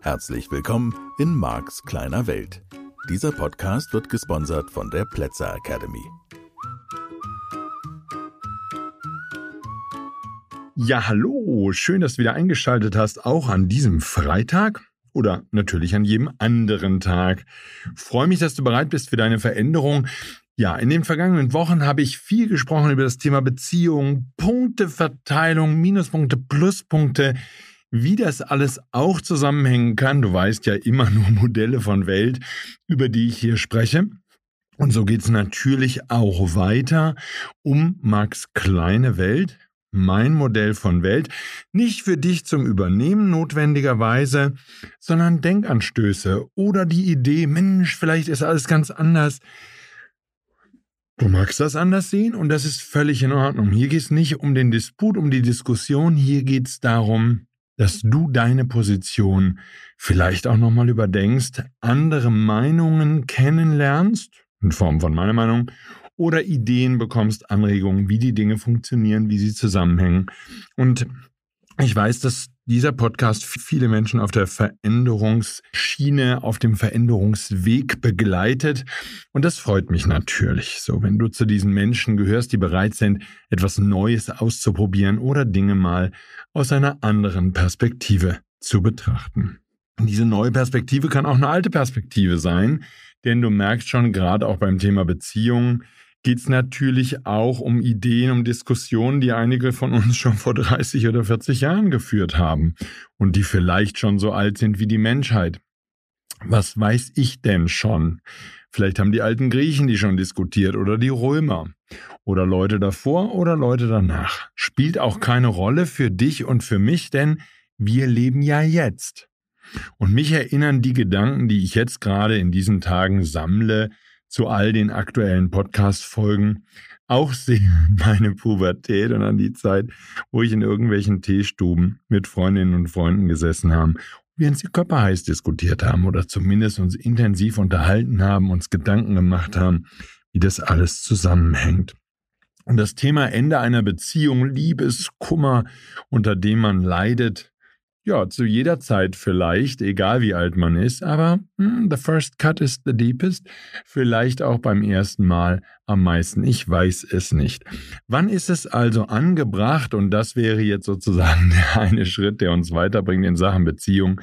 Herzlich willkommen in Marks kleiner Welt. Dieser Podcast wird gesponsert von der Plätzer Academy. Ja, hallo, schön, dass du wieder eingeschaltet hast, auch an diesem Freitag oder natürlich an jedem anderen Tag. Freue mich, dass du bereit bist für deine Veränderung. Ja, in den vergangenen Wochen habe ich viel gesprochen über das Thema Beziehung, Punkteverteilung, Minuspunkte, Pluspunkte, wie das alles auch zusammenhängen kann. Du weißt ja immer nur Modelle von Welt, über die ich hier spreche. Und so geht es natürlich auch weiter um Max Kleine Welt, mein Modell von Welt, nicht für dich zum Übernehmen notwendigerweise, sondern Denkanstöße oder die Idee, Mensch, vielleicht ist alles ganz anders. Du magst das anders sehen und das ist völlig in Ordnung. Hier geht es nicht um den Disput, um die Diskussion, hier geht es darum, dass du deine Position vielleicht auch nochmal überdenkst, andere Meinungen kennenlernst, in Form von meiner Meinung, oder Ideen bekommst, Anregungen, wie die Dinge funktionieren, wie sie zusammenhängen. Und ich weiß, dass dieser Podcast viele Menschen auf der Veränderungsschiene, auf dem Veränderungsweg begleitet. Und das freut mich natürlich. So, wenn du zu diesen Menschen gehörst, die bereit sind, etwas Neues auszuprobieren oder Dinge mal aus einer anderen Perspektive zu betrachten. Und diese neue Perspektive kann auch eine alte Perspektive sein, denn du merkst schon gerade auch beim Thema Beziehungen, geht es natürlich auch um Ideen, um Diskussionen, die einige von uns schon vor 30 oder 40 Jahren geführt haben und die vielleicht schon so alt sind wie die Menschheit. Was weiß ich denn schon? Vielleicht haben die alten Griechen die schon diskutiert oder die Römer oder Leute davor oder Leute danach. Spielt auch keine Rolle für dich und für mich, denn wir leben ja jetzt. Und mich erinnern die Gedanken, die ich jetzt gerade in diesen Tagen sammle, zu all den aktuellen Podcast-Folgen auch sehr meine Pubertät und an die Zeit, wo ich in irgendwelchen Teestuben mit Freundinnen und Freunden gesessen haben wir uns die Körper heiß diskutiert haben oder zumindest uns intensiv unterhalten haben, uns Gedanken gemacht haben, wie das alles zusammenhängt. Und das Thema Ende einer Beziehung, Liebeskummer, unter dem man leidet, ja, zu jeder Zeit vielleicht, egal wie alt man ist, aber hm, the first cut is the deepest, vielleicht auch beim ersten Mal am meisten. Ich weiß es nicht. Wann ist es also angebracht, und das wäre jetzt sozusagen der eine Schritt, der uns weiterbringt in Sachen Beziehung,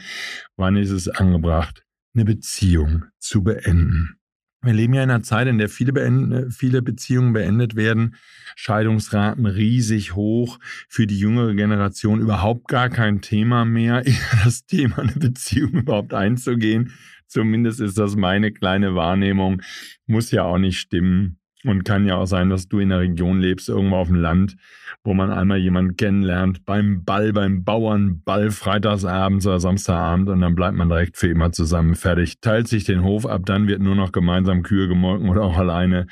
wann ist es angebracht, eine Beziehung zu beenden? Wir leben ja in einer Zeit, in der viele, beende, viele Beziehungen beendet werden, Scheidungsraten riesig hoch, für die jüngere Generation überhaupt gar kein Thema mehr, das Thema eine Beziehung überhaupt einzugehen. Zumindest ist das meine kleine Wahrnehmung, muss ja auch nicht stimmen. Und kann ja auch sein, dass du in einer Region lebst, irgendwo auf dem Land, wo man einmal jemanden kennenlernt, beim Ball, beim Bauernball, freitagsabends oder Samstagabend und dann bleibt man direkt für immer zusammen fertig. Teilt sich den Hof ab, dann wird nur noch gemeinsam Kühe gemolken oder auch alleine.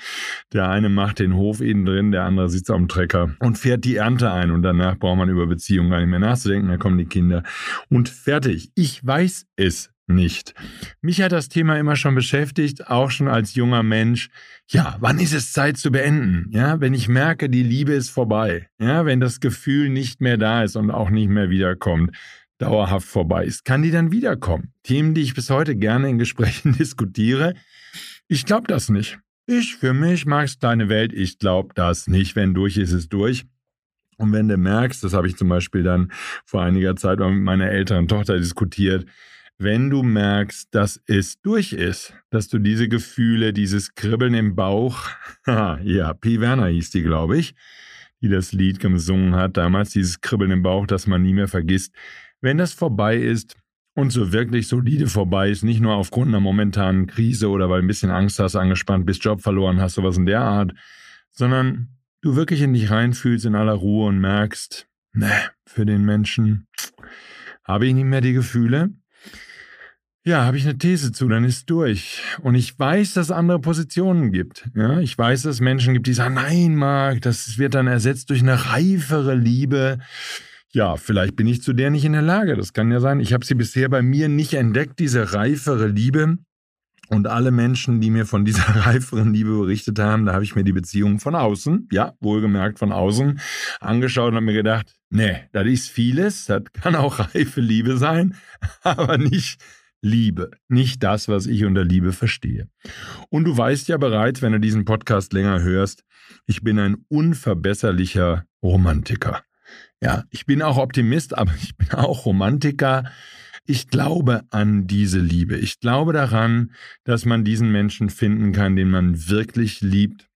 Der eine macht den Hof innen drin, der andere sitzt am Trecker und fährt die Ernte ein und danach braucht man über Beziehungen gar nicht mehr nachzudenken, dann kommen die Kinder und fertig. Ich weiß es nicht. Mich hat das Thema immer schon beschäftigt, auch schon als junger Mensch. Ja, wann ist es Zeit zu beenden? Ja, wenn ich merke, die Liebe ist vorbei. Ja, wenn das Gefühl nicht mehr da ist und auch nicht mehr wiederkommt, dauerhaft vorbei ist, kann die dann wiederkommen? Themen, die ich bis heute gerne in Gesprächen diskutiere. Ich glaube das nicht. Ich für mich mag's deine Welt. Ich glaube das nicht. Wenn durch ist, ist durch. Und wenn du merkst, das habe ich zum Beispiel dann vor einiger Zeit mal mit meiner älteren Tochter diskutiert, wenn du merkst, dass es durch ist, dass du diese Gefühle, dieses Kribbeln im Bauch, ja, P. Werner hieß die, glaube ich, die das Lied gesungen hat, damals dieses Kribbeln im Bauch, das man nie mehr vergisst, wenn das vorbei ist und so wirklich solide vorbei ist, nicht nur aufgrund einer momentanen Krise oder weil ein bisschen Angst hast, angespannt bist, Job verloren hast, sowas in der Art, sondern du wirklich in dich reinfühlst in aller Ruhe und merkst, ne, für den Menschen habe ich nicht mehr die Gefühle, ja, habe ich eine These zu, dann ist durch. Und ich weiß, dass es andere Positionen gibt. Ja, ich weiß, dass es Menschen gibt, die sagen, nein, Marc, das wird dann ersetzt durch eine reifere Liebe. Ja, vielleicht bin ich zu der nicht in der Lage. Das kann ja sein. Ich habe sie bisher bei mir nicht entdeckt, diese reifere Liebe. Und alle Menschen, die mir von dieser reiferen Liebe berichtet haben, da habe ich mir die Beziehung von außen, ja, wohlgemerkt von außen, angeschaut und habe mir gedacht, nee, das ist vieles, das kann auch reife Liebe sein, aber nicht Liebe, nicht das, was ich unter Liebe verstehe. Und du weißt ja bereits, wenn du diesen Podcast länger hörst, ich bin ein unverbesserlicher Romantiker. Ja, ich bin auch Optimist, aber ich bin auch Romantiker ich glaube an diese Liebe. Ich glaube daran, dass man diesen Menschen finden kann, den man wirklich liebt.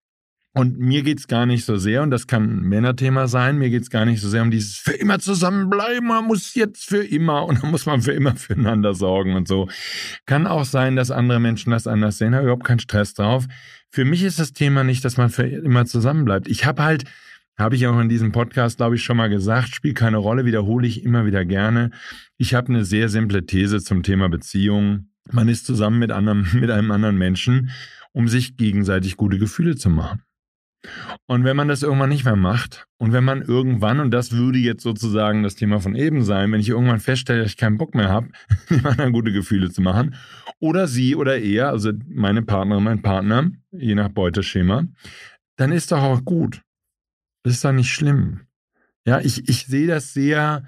Und mir geht es gar nicht so sehr, und das kann ein Männerthema sein, mir geht es gar nicht so sehr um dieses für immer zusammenbleiben, man muss jetzt für immer und dann muss man für immer füreinander sorgen und so. Kann auch sein, dass andere Menschen das anders sehen, habe überhaupt keinen Stress drauf. Für mich ist das Thema nicht, dass man für immer zusammenbleibt. Ich habe halt habe ich auch in diesem Podcast, glaube ich, schon mal gesagt, spielt keine Rolle, wiederhole ich immer wieder gerne. Ich habe eine sehr simple These zum Thema Beziehung. Man ist zusammen mit, anderem, mit einem anderen Menschen, um sich gegenseitig gute Gefühle zu machen. Und wenn man das irgendwann nicht mehr macht und wenn man irgendwann, und das würde jetzt sozusagen das Thema von eben sein, wenn ich irgendwann feststelle, dass ich keinen Bock mehr habe, dem anderen gute Gefühle zu machen, oder sie oder er, also meine Partnerin, mein Partner, je nach Beuteschema, dann ist doch auch gut. Das ist doch nicht schlimm. Ja, ich, ich sehe das sehr,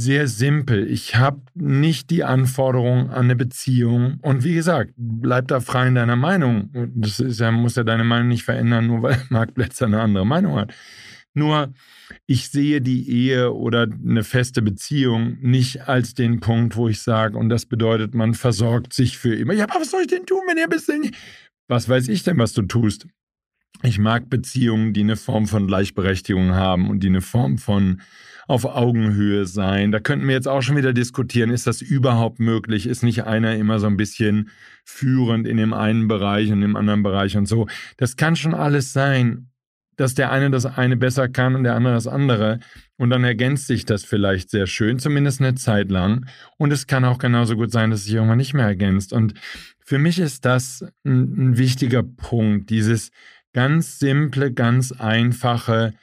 sehr simpel. Ich habe nicht die Anforderung an eine Beziehung. Und wie gesagt, bleib da frei in deiner Meinung. Das ist ja, muss ja deine Meinung nicht verändern, nur weil Marc Plätzer eine andere Meinung hat. Nur, ich sehe die Ehe oder eine feste Beziehung nicht als den Punkt, wo ich sage, und das bedeutet, man versorgt sich für immer. Ja, aber was soll ich denn tun, wenn ihr bis denn. Was weiß ich denn, was du tust? Ich mag Beziehungen, die eine Form von Gleichberechtigung haben und die eine Form von auf Augenhöhe sein. Da könnten wir jetzt auch schon wieder diskutieren, ist das überhaupt möglich? Ist nicht einer immer so ein bisschen führend in dem einen Bereich und im anderen Bereich und so? Das kann schon alles sein, dass der eine das eine besser kann und der andere das andere. Und dann ergänzt sich das vielleicht sehr schön, zumindest eine Zeit lang. Und es kann auch genauso gut sein, dass sich irgendwann nicht mehr ergänzt. Und für mich ist das ein, ein wichtiger Punkt, dieses Ganz simple, ganz einfache,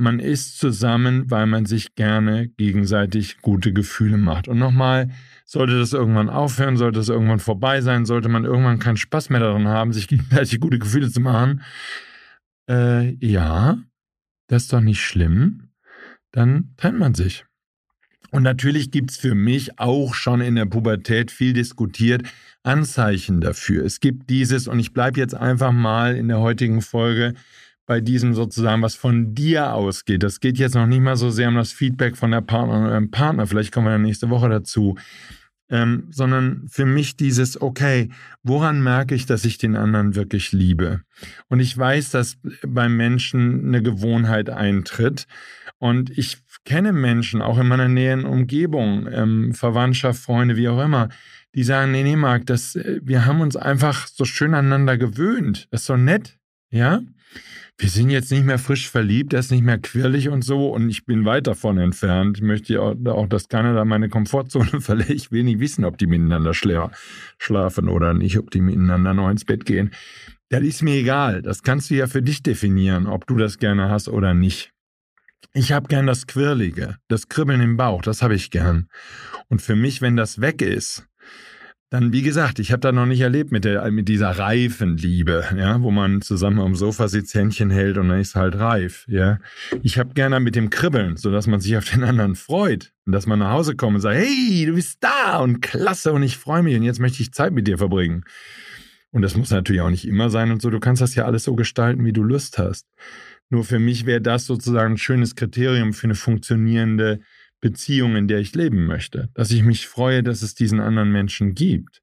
man ist zusammen, weil man sich gerne gegenseitig gute Gefühle macht. Und nochmal, sollte das irgendwann aufhören, sollte das irgendwann vorbei sein, sollte man irgendwann keinen Spaß mehr daran haben, sich gegenseitig gute Gefühle zu machen, äh, ja, das ist doch nicht schlimm, dann trennt man sich. Und natürlich gibt es für mich auch schon in der Pubertät viel diskutiert Anzeichen dafür. Es gibt dieses, und ich bleibe jetzt einfach mal in der heutigen Folge bei diesem sozusagen, was von dir ausgeht. Das geht jetzt noch nicht mal so sehr um das Feedback von der Partnerin oder dem Partner, vielleicht kommen wir dann nächste Woche dazu, ähm, sondern für mich dieses, okay, woran merke ich, dass ich den anderen wirklich liebe? Und ich weiß, dass beim Menschen eine Gewohnheit eintritt. Und ich kenne Menschen, auch in meiner näheren Umgebung, ähm, Verwandtschaft, Freunde, wie auch immer, die sagen, nee, nee, Marc, das, äh, wir haben uns einfach so schön aneinander gewöhnt. Das ist so nett, ja? Wir sind jetzt nicht mehr frisch verliebt, er ist nicht mehr quirlig und so und ich bin weit davon entfernt. Ich möchte auch, auch dass keiner da meine Komfortzone verlässt. Ich will nicht wissen, ob die miteinander schlafen oder nicht, ob die miteinander noch ins Bett gehen. Das ist mir egal. Das kannst du ja für dich definieren, ob du das gerne hast oder nicht. Ich habe gern das Quirlige, das Kribbeln im Bauch, das habe ich gern. Und für mich, wenn das weg ist, dann, wie gesagt, ich habe da noch nicht erlebt mit, der, mit dieser reifen Liebe, ja, wo man zusammen am Sofa sitzt, Händchen hält und dann ist halt reif, ja. Ich habe gerne mit dem Kribbeln, sodass man sich auf den anderen freut und dass man nach Hause kommt und sagt, hey, du bist da und klasse und ich freue mich und jetzt möchte ich Zeit mit dir verbringen. Und das muss natürlich auch nicht immer sein und so. Du kannst das ja alles so gestalten, wie du Lust hast. Nur für mich wäre das sozusagen ein schönes Kriterium für eine funktionierende Beziehung, in der ich leben möchte. Dass ich mich freue, dass es diesen anderen Menschen gibt.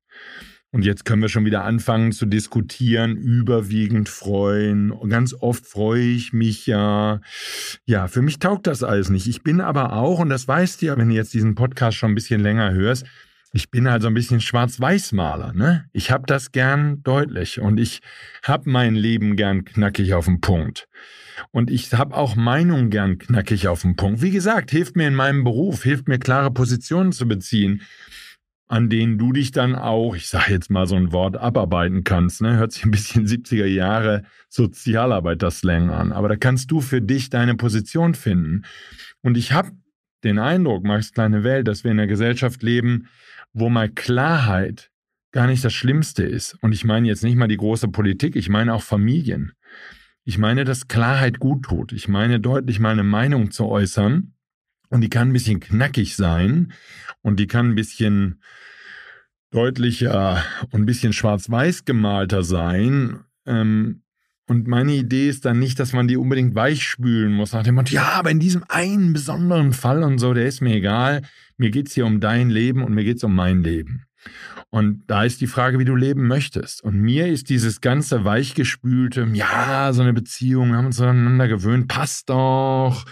Und jetzt können wir schon wieder anfangen zu diskutieren, überwiegend freuen. Ganz oft freue ich mich ja. Ja, für mich taugt das alles nicht. Ich bin aber auch, und das weißt du ja, wenn du jetzt diesen Podcast schon ein bisschen länger hörst, ich bin halt so ein bisschen Schwarz-Weiß-Maler. Ne? Ich habe das gern deutlich und ich habe mein Leben gern knackig auf den Punkt. Und ich habe auch Meinungen gern knackig auf den Punkt. Wie gesagt, hilft mir in meinem Beruf, hilft mir klare Positionen zu beziehen, an denen du dich dann auch, ich sage jetzt mal so ein Wort, abarbeiten kannst. Ne? Hört sich ein bisschen 70er Jahre Sozialarbeiter-Slang an. Aber da kannst du für dich deine Position finden. Und ich habe den Eindruck, Max kleine Welt, dass wir in einer Gesellschaft leben, wo mal Klarheit gar nicht das Schlimmste ist. Und ich meine jetzt nicht mal die große Politik, ich meine auch Familien. Ich meine, dass Klarheit gut tut. Ich meine, deutlich meine Meinung zu äußern. Und die kann ein bisschen knackig sein und die kann ein bisschen deutlicher und ein bisschen schwarz-weiß gemalter sein. Ähm, und meine Idee ist dann nicht, dass man die unbedingt weichspülen muss, nach dem Motto, ja, aber in diesem einen besonderen Fall und so, der ist mir egal. Mir geht es hier um dein Leben und mir geht es um mein Leben. Und da ist die Frage, wie du leben möchtest. Und mir ist dieses ganze weichgespülte, ja, so eine Beziehung, haben uns aneinander gewöhnt, passt doch.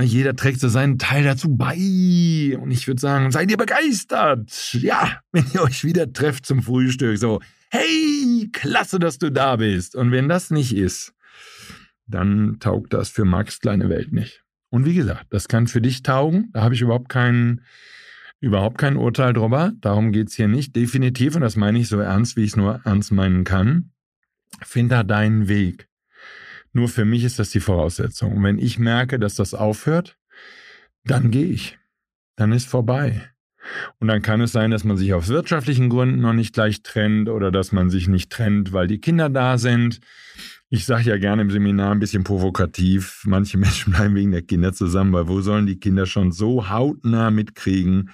Jeder trägt so seinen Teil dazu bei. Und ich würde sagen, seid ihr begeistert? Ja, wenn ihr euch wieder trefft zum Frühstück, so, hey, klasse, dass du da bist. Und wenn das nicht ist, dann taugt das für Max kleine Welt nicht. Und wie gesagt, das kann für dich taugen. Da habe ich überhaupt keinen, überhaupt kein Urteil drüber. Darum geht es hier nicht. Definitiv, und das meine ich so ernst, wie ich es nur ernst meinen kann. Find da deinen Weg. Nur für mich ist das die Voraussetzung. Und wenn ich merke, dass das aufhört, dann gehe ich. Dann ist vorbei. Und dann kann es sein, dass man sich aus wirtschaftlichen Gründen noch nicht gleich trennt oder dass man sich nicht trennt, weil die Kinder da sind. Ich sage ja gerne im Seminar ein bisschen provokativ, manche Menschen bleiben wegen der Kinder zusammen, weil wo sollen die Kinder schon so hautnah mitkriegen,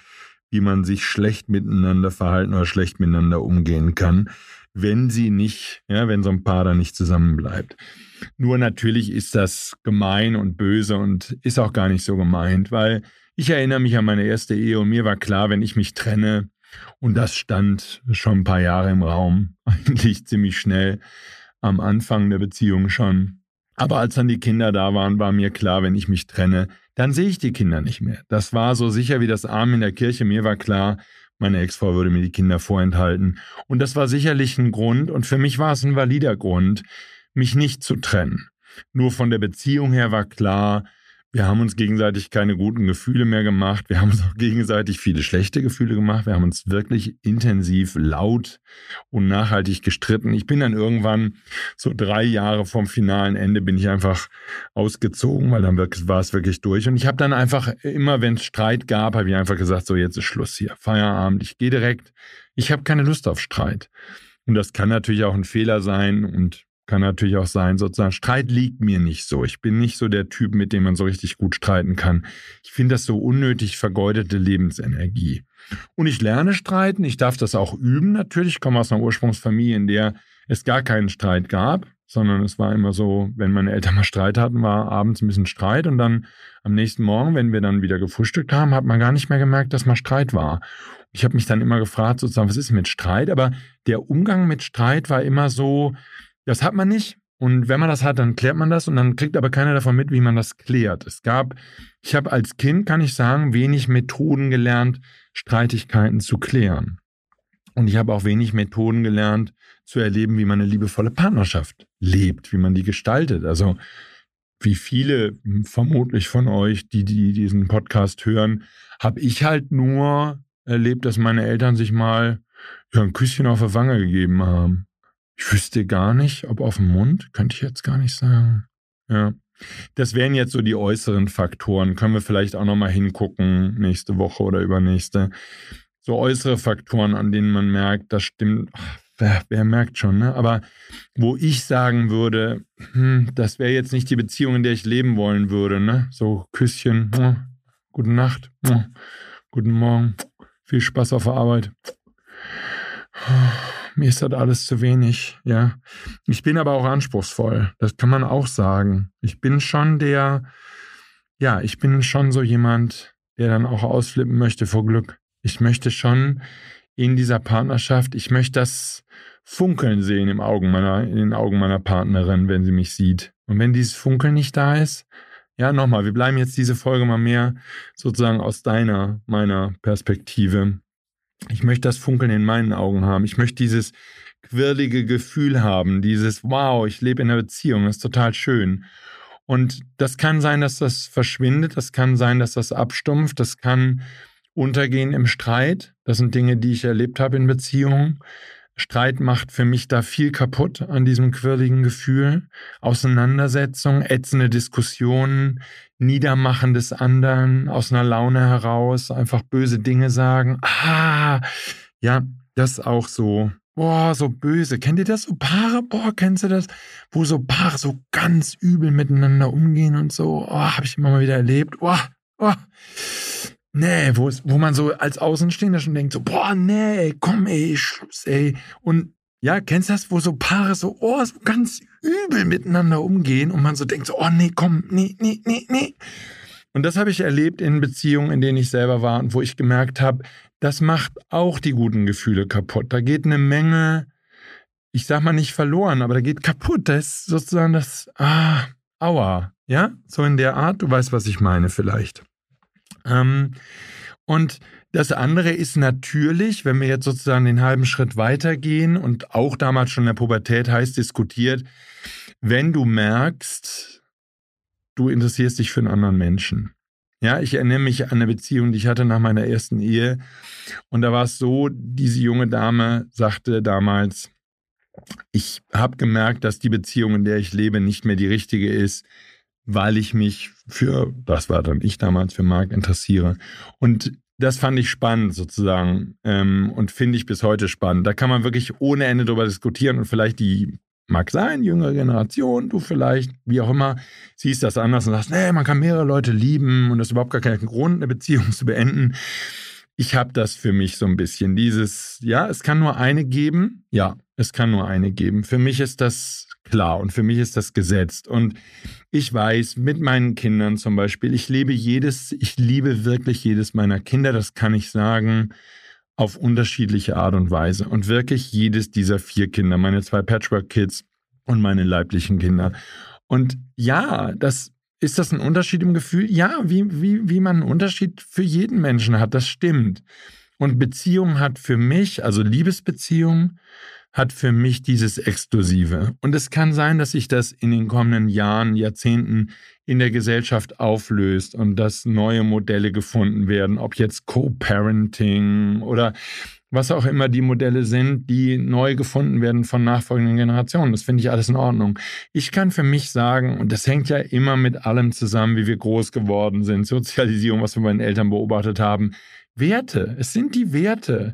wie man sich schlecht miteinander verhalten oder schlecht miteinander umgehen kann, wenn sie nicht, ja, wenn so ein Paar da nicht zusammenbleibt. Nur natürlich ist das gemein und böse und ist auch gar nicht so gemeint, weil ich erinnere mich an meine erste Ehe und mir war klar, wenn ich mich trenne, und das stand schon ein paar Jahre im Raum, eigentlich ziemlich schnell am Anfang der Beziehung schon. Aber als dann die Kinder da waren, war mir klar, wenn ich mich trenne, dann sehe ich die Kinder nicht mehr. Das war so sicher wie das Arm in der Kirche. Mir war klar, meine Ex-Frau würde mir die Kinder vorenthalten. Und das war sicherlich ein Grund, und für mich war es ein valider Grund, mich nicht zu trennen. Nur von der Beziehung her war klar, wir haben uns gegenseitig keine guten Gefühle mehr gemacht. Wir haben uns auch gegenseitig viele schlechte Gefühle gemacht. Wir haben uns wirklich intensiv, laut und nachhaltig gestritten. Ich bin dann irgendwann so drei Jahre vom finalen Ende bin ich einfach ausgezogen, weil dann war es wirklich durch. Und ich habe dann einfach immer, wenn es Streit gab, habe ich einfach gesagt, so jetzt ist Schluss hier, Feierabend. Ich gehe direkt. Ich habe keine Lust auf Streit. Und das kann natürlich auch ein Fehler sein und kann natürlich auch sein, sozusagen, Streit liegt mir nicht so. Ich bin nicht so der Typ, mit dem man so richtig gut streiten kann. Ich finde das so unnötig vergeudete Lebensenergie. Und ich lerne streiten, ich darf das auch üben natürlich. Ich komme aus einer Ursprungsfamilie, in der es gar keinen Streit gab, sondern es war immer so, wenn meine Eltern mal Streit hatten, war abends ein bisschen Streit und dann am nächsten Morgen, wenn wir dann wieder gefrühstückt haben, hat man gar nicht mehr gemerkt, dass mal Streit war. Ich habe mich dann immer gefragt, sozusagen, was ist mit Streit? Aber der Umgang mit Streit war immer so, das hat man nicht. Und wenn man das hat, dann klärt man das und dann kriegt aber keiner davon mit, wie man das klärt. Es gab, ich habe als Kind, kann ich sagen, wenig Methoden gelernt, Streitigkeiten zu klären. Und ich habe auch wenig Methoden gelernt, zu erleben, wie man eine liebevolle Partnerschaft lebt, wie man die gestaltet. Also wie viele vermutlich von euch, die, die diesen Podcast hören, habe ich halt nur erlebt, dass meine Eltern sich mal ja, ein Küsschen auf der Wange gegeben haben. Ich wüsste gar nicht, ob auf dem Mund, könnte ich jetzt gar nicht sagen. Ja. Das wären jetzt so die äußeren Faktoren. Können wir vielleicht auch nochmal hingucken, nächste Woche oder übernächste. So äußere Faktoren, an denen man merkt, das stimmt. Ach, wer, wer, merkt schon, ne? Aber wo ich sagen würde, hm, das wäre jetzt nicht die Beziehung, in der ich leben wollen würde, ne? So Küsschen, oh, gute Nacht, oh, guten Morgen, viel Spaß auf der Arbeit. Oh mir ist das alles zu wenig, ja. Ich bin aber auch anspruchsvoll, das kann man auch sagen. Ich bin schon der, ja, ich bin schon so jemand, der dann auch ausflippen möchte vor Glück. Ich möchte schon in dieser Partnerschaft, ich möchte das Funkeln sehen im Augen meiner, in den Augen meiner Partnerin, wenn sie mich sieht. Und wenn dieses Funkeln nicht da ist, ja, nochmal, wir bleiben jetzt diese Folge mal mehr sozusagen aus deiner, meiner Perspektive. Ich möchte das Funkeln in meinen Augen haben. Ich möchte dieses quirlige Gefühl haben, dieses Wow, ich lebe in einer Beziehung, das ist total schön. Und das kann sein, dass das verschwindet, das kann sein, dass das abstumpft, das kann untergehen im Streit. Das sind Dinge, die ich erlebt habe in Beziehungen. Streit macht für mich da viel kaputt an diesem quirligen Gefühl. Auseinandersetzung, ätzende Diskussionen, Niedermachen des anderen aus einer Laune heraus, einfach böse Dinge sagen. Ah, ja, das auch so, boah, so böse. Kennt ihr das? So Paare, boah, kennst du das? Wo so Paare so ganz übel miteinander umgehen und so, oh, habe ich immer mal wieder erlebt. Oh, oh. Nee, wo, wo man so als Außenstehender schon denkt, so, boah, nee, komm, ey, Schluss, ey. Und ja, kennst du das, wo so Paare so, oh, so ganz übel miteinander umgehen und man so denkt, so, oh, nee, komm, nee, nee, nee, nee. Und das habe ich erlebt in Beziehungen, in denen ich selber war und wo ich gemerkt habe, das macht auch die guten Gefühle kaputt. Da geht eine Menge, ich sag mal nicht verloren, aber da geht kaputt. Da ist sozusagen das, ah, aua, ja, so in der Art. Du weißt, was ich meine vielleicht. Ähm, und das andere ist natürlich, wenn wir jetzt sozusagen den halben Schritt weitergehen und auch damals schon in der Pubertät heiß diskutiert, wenn du merkst, du interessierst dich für einen anderen Menschen. Ja, ich erinnere mich an eine Beziehung, die ich hatte nach meiner ersten Ehe. Und da war es so, diese junge Dame sagte damals, ich habe gemerkt, dass die Beziehung, in der ich lebe, nicht mehr die richtige ist, weil ich mich für, das war dann ich damals, für Marc interessiere. Und das fand ich spannend sozusagen ähm, und finde ich bis heute spannend. Da kann man wirklich ohne Ende darüber diskutieren und vielleicht die mag sein, jüngere Generation, du vielleicht, wie auch immer, siehst das anders und sagst, nee, man kann mehrere Leute lieben und das ist überhaupt gar kein Grund, eine Beziehung zu beenden. Ich habe das für mich so ein bisschen, dieses, ja, es kann nur eine geben, ja, es kann nur eine geben. Für mich ist das klar und für mich ist das gesetzt. Und ich weiß, mit meinen Kindern zum Beispiel, ich lebe jedes, ich liebe wirklich jedes meiner Kinder, das kann ich sagen auf unterschiedliche Art und Weise. Und wirklich jedes dieser vier Kinder, meine zwei Patchwork-Kids und meine leiblichen Kinder. Und ja, das ist das ein Unterschied im Gefühl? Ja, wie, wie, wie man einen Unterschied für jeden Menschen hat, das stimmt. Und Beziehung hat für mich, also Liebesbeziehung, hat für mich dieses Exklusive. Und es kann sein, dass sich das in den kommenden Jahren, Jahrzehnten in der Gesellschaft auflöst und dass neue Modelle gefunden werden, ob jetzt Co-Parenting oder was auch immer die Modelle sind, die neu gefunden werden von nachfolgenden Generationen. Das finde ich alles in Ordnung. Ich kann für mich sagen, und das hängt ja immer mit allem zusammen, wie wir groß geworden sind, Sozialisierung, was wir bei den Eltern beobachtet haben, Werte. Es sind die Werte.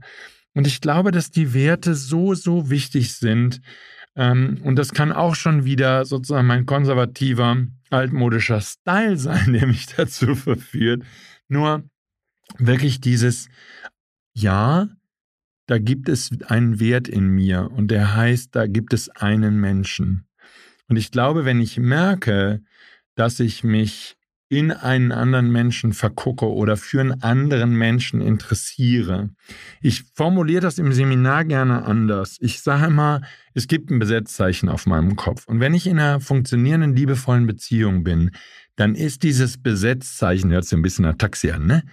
Und ich glaube, dass die Werte so, so wichtig sind. Ähm, und das kann auch schon wieder sozusagen mein konservativer, altmodischer Style sein, der mich dazu verführt. Nur wirklich dieses, ja, da gibt es einen Wert in mir und der heißt, da gibt es einen Menschen. Und ich glaube, wenn ich merke, dass ich mich in einen anderen Menschen vergucke oder für einen anderen Menschen interessiere. Ich formuliere das im Seminar gerne anders. Ich sage immer, es gibt ein Besetzzeichen auf meinem Kopf. Und wenn ich in einer funktionierenden, liebevollen Beziehung bin, dann ist dieses Besetzzeichen, hört sich ein bisschen nach Taxi an, ne?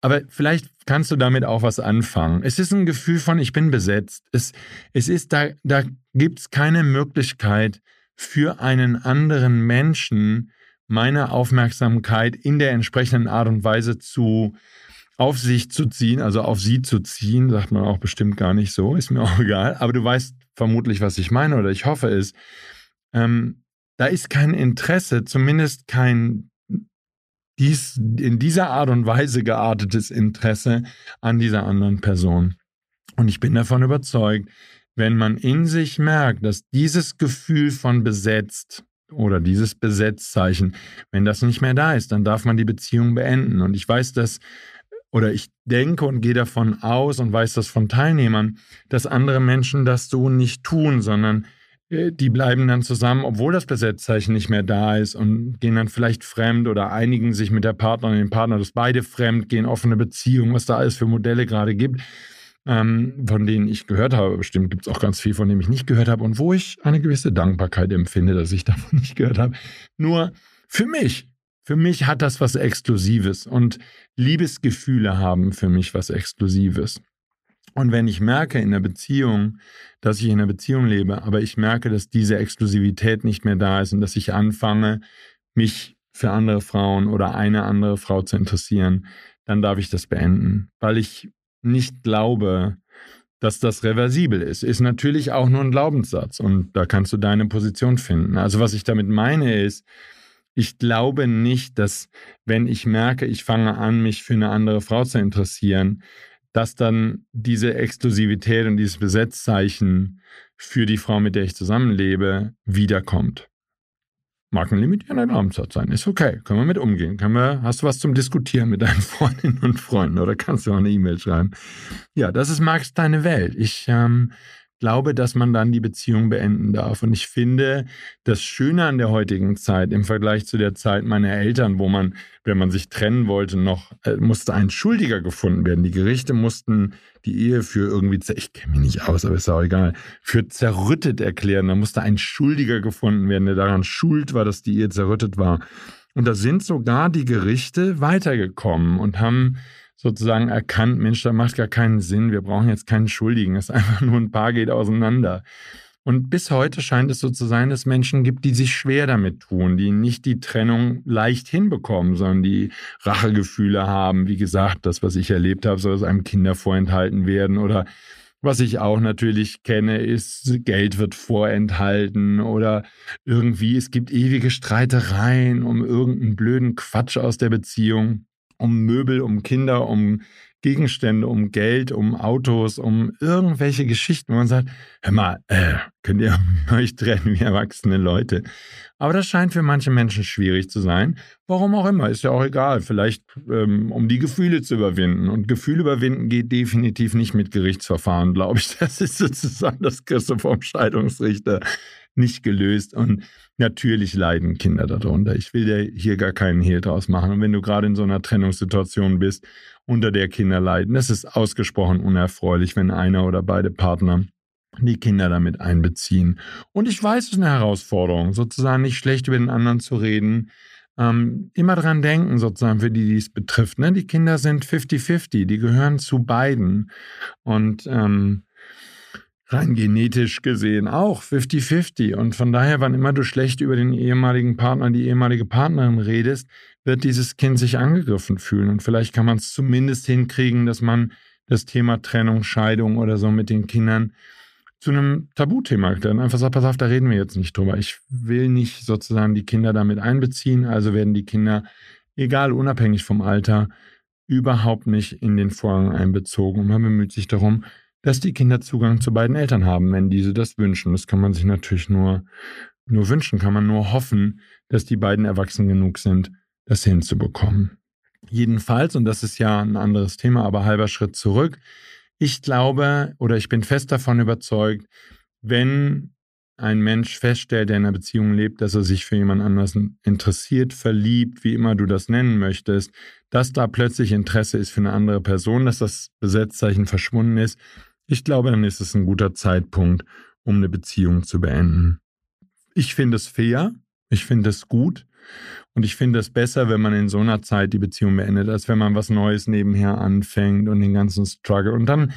Aber vielleicht kannst du damit auch was anfangen. Es ist ein Gefühl von, ich bin besetzt. Es, es ist, da, da gibt es keine Möglichkeit für einen anderen Menschen, meine Aufmerksamkeit in der entsprechenden Art und Weise zu auf sich zu ziehen, also auf sie zu ziehen, sagt man auch bestimmt gar nicht so, ist mir auch egal. Aber du weißt vermutlich, was ich meine oder ich hoffe es. Ähm, da ist kein Interesse, zumindest kein dies, in dieser Art und Weise geartetes Interesse an dieser anderen Person. Und ich bin davon überzeugt, wenn man in sich merkt, dass dieses Gefühl von besetzt oder dieses Besetzzeichen. Wenn das nicht mehr da ist, dann darf man die Beziehung beenden. Und ich weiß dass, oder ich denke und gehe davon aus und weiß das von Teilnehmern, dass andere Menschen das so nicht tun, sondern äh, die bleiben dann zusammen, obwohl das Besetzzeichen nicht mehr da ist und gehen dann vielleicht fremd oder einigen sich mit der Partnerin, dem Partner, dass beide fremd gehen, offene Beziehung, was da alles für Modelle gerade gibt ähm, von denen ich gehört habe. Bestimmt gibt es auch ganz viel, von dem ich nicht gehört habe und wo ich eine gewisse Dankbarkeit empfinde, dass ich davon nicht gehört habe. Nur für mich, für mich hat das was Exklusives und Liebesgefühle haben für mich was Exklusives. Und wenn ich merke in der Beziehung, dass ich in einer Beziehung lebe, aber ich merke, dass diese Exklusivität nicht mehr da ist und dass ich anfange, mich für andere Frauen oder eine andere Frau zu interessieren, dann darf ich das beenden, weil ich nicht glaube, dass das reversibel ist, ist natürlich auch nur ein Glaubenssatz und da kannst du deine Position finden. Also was ich damit meine ist, ich glaube nicht, dass wenn ich merke, ich fange an, mich für eine andere Frau zu interessieren, dass dann diese Exklusivität und dieses Besetzzeichen für die Frau, mit der ich zusammenlebe, wiederkommt. Mag ein Glaubenssatz sein. Ist okay. Können wir mit umgehen. Können wir, hast du was zum Diskutieren mit deinen Freundinnen und Freunden oder kannst du auch eine E-Mail schreiben? Ja, das ist Max deine Welt. Ich ähm, glaube, dass man dann die Beziehung beenden darf. Und ich finde, das Schöne an der heutigen Zeit im Vergleich zu der Zeit meiner Eltern, wo man, wenn man sich trennen wollte, noch äh, musste ein Schuldiger gefunden werden. Die Gerichte mussten die Ehe für irgendwie, ich kenne mich nicht aus, aber ist auch egal, für zerrüttet erklären. Da musste ein Schuldiger gefunden werden, der daran schuld war, dass die Ehe zerrüttet war. Und da sind sogar die Gerichte weitergekommen und haben sozusagen erkannt, Mensch, da macht gar keinen Sinn, wir brauchen jetzt keinen Schuldigen, es ist einfach nur ein Paar geht auseinander. Und bis heute scheint es so zu sein, dass es Menschen gibt, die sich schwer damit tun, die nicht die Trennung leicht hinbekommen, sondern die Rachegefühle haben. Wie gesagt, das, was ich erlebt habe, soll es einem Kinder vorenthalten werden oder was ich auch natürlich kenne, ist, Geld wird vorenthalten oder irgendwie, es gibt ewige Streitereien um irgendeinen blöden Quatsch aus der Beziehung um Möbel, um Kinder, um Gegenstände, um Geld, um Autos, um irgendwelche Geschichten, wo man sagt, hör mal, äh, könnt ihr euch trennen wie erwachsene Leute. Aber das scheint für manche Menschen schwierig zu sein. Warum auch immer, ist ja auch egal. Vielleicht ähm, um die Gefühle zu überwinden. Und Gefühle überwinden geht definitiv nicht mit Gerichtsverfahren, glaube ich. Das ist sozusagen das Christo vom Scheidungsrichter nicht gelöst. Und natürlich leiden Kinder darunter. Ich will dir hier gar keinen Hehl draus machen. Und wenn du gerade in so einer Trennungssituation bist, unter der Kinder leiden, das ist ausgesprochen unerfreulich, wenn einer oder beide Partner die Kinder damit einbeziehen. Und ich weiß, es ist eine Herausforderung, sozusagen nicht schlecht über den anderen zu reden. Ähm, immer dran denken, sozusagen, für die, die es betrifft. Ne? Die Kinder sind 50-50, die gehören zu beiden. Und ähm, rein genetisch gesehen auch 50-50. Und von daher, wann immer du schlecht über den ehemaligen Partner, die ehemalige Partnerin redest, wird dieses Kind sich angegriffen fühlen. Und vielleicht kann man es zumindest hinkriegen, dass man das Thema Trennung, Scheidung oder so mit den Kindern zu einem Tabuthema dann einfach sagt, pass auf, da reden wir jetzt nicht drüber. Ich will nicht sozusagen die Kinder damit einbeziehen, also werden die Kinder, egal unabhängig vom Alter, überhaupt nicht in den Vorgang einbezogen. Und man bemüht sich darum, dass die Kinder Zugang zu beiden Eltern haben, wenn diese das wünschen. Das kann man sich natürlich nur, nur wünschen, kann man nur hoffen, dass die beiden erwachsen genug sind, das hinzubekommen. Jedenfalls, und das ist ja ein anderes Thema, aber halber Schritt zurück, ich glaube oder ich bin fest davon überzeugt, wenn ein Mensch feststellt, der in einer Beziehung lebt, dass er sich für jemand anders interessiert, verliebt, wie immer du das nennen möchtest, dass da plötzlich Interesse ist für eine andere Person, dass das Besetzzeichen verschwunden ist, ich glaube, dann ist es ein guter Zeitpunkt, um eine Beziehung zu beenden. Ich finde es fair, ich finde es gut und ich finde es besser, wenn man in so einer Zeit die Beziehung beendet, als wenn man was Neues nebenher anfängt und den ganzen Struggle. Und dann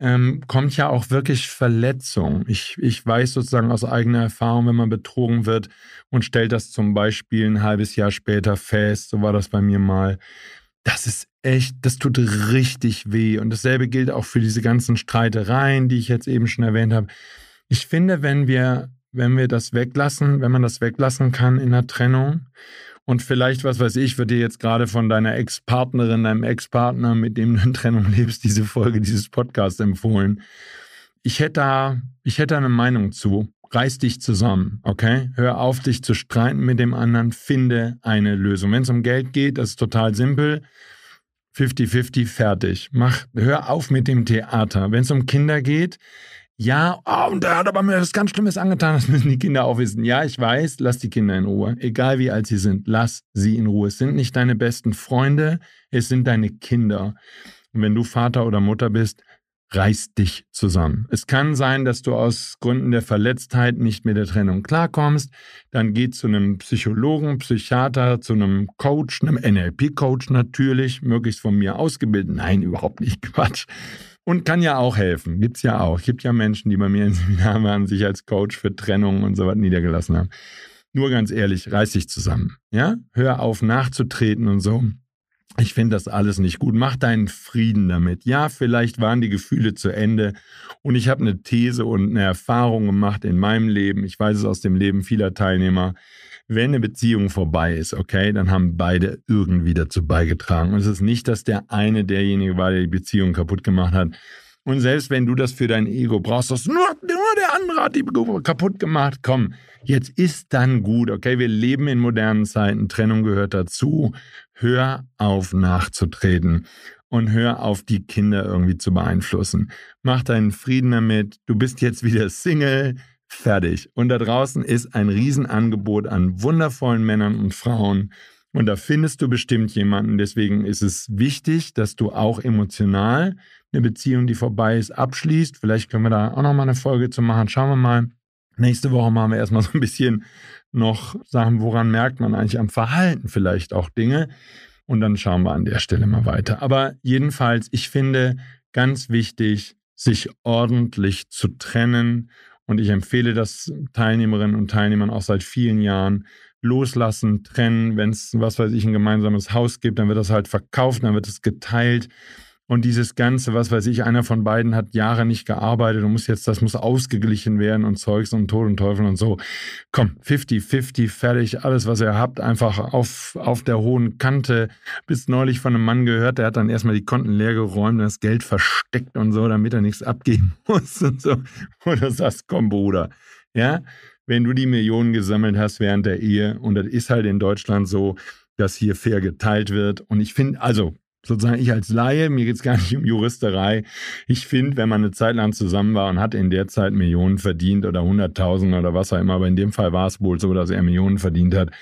ähm, kommt ja auch wirklich Verletzung. Ich, ich weiß sozusagen aus eigener Erfahrung, wenn man betrogen wird und stellt das zum Beispiel ein halbes Jahr später fest, so war das bei mir mal, das ist echt, das tut richtig weh. Und dasselbe gilt auch für diese ganzen Streitereien, die ich jetzt eben schon erwähnt habe. Ich finde, wenn wir, wenn wir das weglassen, wenn man das weglassen kann in der Trennung und vielleicht, was weiß ich, wird dir jetzt gerade von deiner Ex-Partnerin, deinem Ex-Partner, mit dem du in Trennung lebst, diese Folge dieses Podcasts empfohlen. Ich hätte da, ich hätte eine Meinung zu reiß dich zusammen, okay? Hör auf, dich zu streiten mit dem anderen, finde eine Lösung. Wenn es um Geld geht, das ist total simpel. 50-50, fertig. Mach, hör auf mit dem Theater. Wenn es um Kinder geht, ja, oh, und der hat aber mir was ganz Schlimmes angetan, das müssen die Kinder auch wissen. Ja, ich weiß, lass die Kinder in Ruhe. Egal wie alt sie sind, lass sie in Ruhe. Es sind nicht deine besten Freunde, es sind deine Kinder. Und wenn du Vater oder Mutter bist, reiß dich zusammen. Es kann sein, dass du aus Gründen der Verletztheit nicht mit der Trennung klarkommst. Dann geh zu einem Psychologen, Psychiater, zu einem Coach, einem NLP-Coach natürlich, möglichst von mir ausgebildet. Nein, überhaupt nicht Quatsch. Und kann ja auch helfen. Gibt's ja auch. Gibt ja Menschen, die bei mir im Seminar waren, sich als Coach für Trennung und so was niedergelassen haben. Nur ganz ehrlich, reiß dich zusammen. Ja? Hör auf nachzutreten und so. Ich finde das alles nicht gut. Mach deinen Frieden damit. Ja, vielleicht waren die Gefühle zu Ende und ich habe eine These und eine Erfahrung gemacht in meinem Leben. Ich weiß es aus dem Leben vieler Teilnehmer. wenn eine Beziehung vorbei ist, okay, dann haben beide irgendwie dazu beigetragen. Und es ist nicht, dass der eine derjenige war, der die Beziehung kaputt gemacht hat. Und selbst wenn du das für dein Ego brauchst, das nur, nur der andere hat die kaputt gemacht. Komm, jetzt ist dann gut, okay? Wir leben in modernen Zeiten. Trennung gehört dazu. Hör auf nachzutreten und hör auf, die Kinder irgendwie zu beeinflussen. Mach deinen Frieden damit. Du bist jetzt wieder Single. Fertig. Und da draußen ist ein Riesenangebot an wundervollen Männern und Frauen. Und da findest du bestimmt jemanden. Deswegen ist es wichtig, dass du auch emotional eine Beziehung, die vorbei ist, abschließt. Vielleicht können wir da auch noch mal eine Folge zu machen. Schauen wir mal. Nächste Woche machen wir erstmal so ein bisschen noch Sachen, woran merkt man eigentlich am Verhalten vielleicht auch Dinge. Und dann schauen wir an der Stelle mal weiter. Aber jedenfalls, ich finde ganz wichtig, sich ordentlich zu trennen und ich empfehle das Teilnehmerinnen und Teilnehmern auch seit vielen Jahren. Loslassen, trennen, wenn es, was weiß ich, ein gemeinsames Haus gibt, dann wird das halt verkauft, dann wird es geteilt. Und dieses Ganze, was weiß ich, einer von beiden hat Jahre nicht gearbeitet und muss jetzt, das muss ausgeglichen werden und Zeugs und Tod und Teufel und so. Komm, 50-50, fertig, alles, was ihr habt, einfach auf, auf der hohen Kante. Bis neulich von einem Mann gehört, der hat dann erstmal die Konten leer geräumt das Geld versteckt und so, damit er nichts abgeben muss und so. Oder sagst, komm, Bruder, ja, wenn du die Millionen gesammelt hast während der Ehe und das ist halt in Deutschland so, dass hier fair geteilt wird. Und ich finde, also sozusagen ich als Laie, mir geht es gar nicht um Juristerei. Ich finde, wenn man eine Zeit lang zusammen war und hat in der Zeit Millionen verdient oder Hunderttausend oder was auch immer, aber in dem Fall war es wohl so, dass er Millionen verdient hat,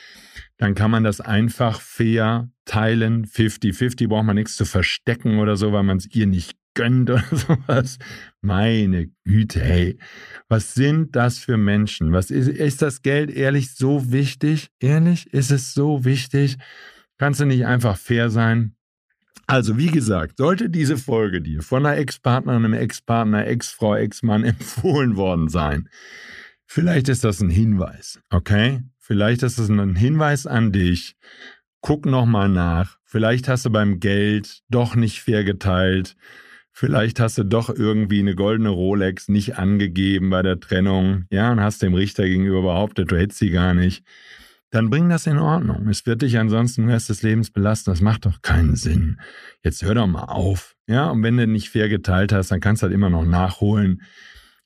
dann kann man das einfach fair teilen. 50-50 braucht man nichts zu verstecken oder so, weil man es ihr nicht gönnt oder sowas. Meine Güte, hey. Was sind das für Menschen? Was ist, ist das Geld ehrlich so wichtig? Ehrlich? Ist es so wichtig? Kannst du nicht einfach fair sein? Also, wie gesagt, sollte diese Folge dir von einer Ex-Partnerin, einem Ex-Partner, Ex-Frau, Ex-Mann empfohlen worden sein, vielleicht ist das ein Hinweis, okay? Vielleicht ist das ein Hinweis an dich. Guck nochmal nach. Vielleicht hast du beim Geld doch nicht fair geteilt. Vielleicht hast du doch irgendwie eine goldene Rolex nicht angegeben bei der Trennung, ja, und hast dem Richter gegenüber behauptet, du hättest sie gar nicht dann bring das in Ordnung. Es wird dich ansonsten den Rest des Lebens belasten. Das macht doch keinen Sinn. Jetzt hör doch mal auf. Ja, und wenn du nicht fair geteilt hast, dann kannst du halt immer noch nachholen.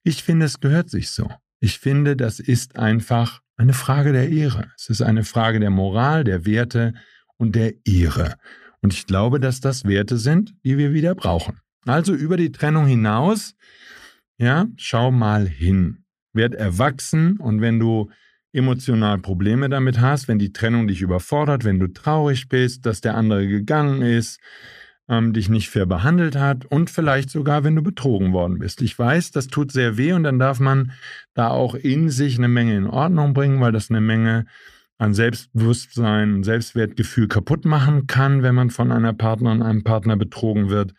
Ich finde, es gehört sich so. Ich finde, das ist einfach eine Frage der Ehre. Es ist eine Frage der Moral, der Werte und der Ehre. Und ich glaube, dass das Werte sind, die wir wieder brauchen. Also über die Trennung hinaus, ja, schau mal hin. Werd erwachsen und wenn du emotional Probleme damit hast, wenn die Trennung dich überfordert, wenn du traurig bist, dass der andere gegangen ist, ähm, dich nicht fair behandelt hat und vielleicht sogar, wenn du betrogen worden bist. Ich weiß, das tut sehr weh und dann darf man da auch in sich eine Menge in Ordnung bringen, weil das eine Menge an Selbstbewusstsein, Selbstwertgefühl kaputt machen kann, wenn man von einer Partnerin, einem Partner betrogen wird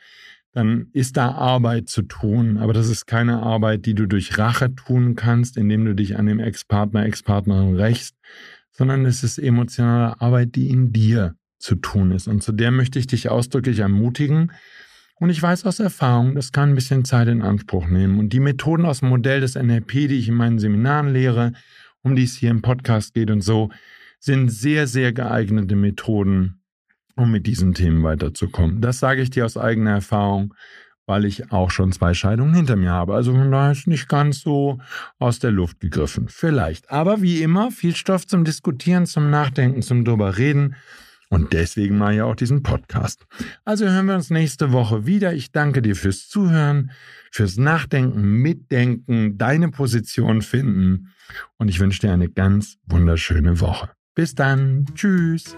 dann ist da Arbeit zu tun. Aber das ist keine Arbeit, die du durch Rache tun kannst, indem du dich an dem Ex-Partner, Ex-Partnerin rächst, sondern es ist emotionale Arbeit, die in dir zu tun ist. Und zu der möchte ich dich ausdrücklich ermutigen. Und ich weiß aus Erfahrung, das kann ein bisschen Zeit in Anspruch nehmen. Und die Methoden aus dem Modell des NLP, die ich in meinen Seminaren lehre, um die es hier im Podcast geht und so, sind sehr, sehr geeignete Methoden, um mit diesen Themen weiterzukommen. Das sage ich dir aus eigener Erfahrung, weil ich auch schon zwei Scheidungen hinter mir habe. Also daher ist nicht ganz so aus der Luft gegriffen. Vielleicht. Aber wie immer, viel Stoff zum Diskutieren, zum Nachdenken, zum drüber reden. Und deswegen mache ich auch diesen Podcast. Also hören wir uns nächste Woche wieder. Ich danke dir fürs Zuhören, fürs Nachdenken, Mitdenken, deine Position finden. Und ich wünsche dir eine ganz wunderschöne Woche. Bis dann. Tschüss.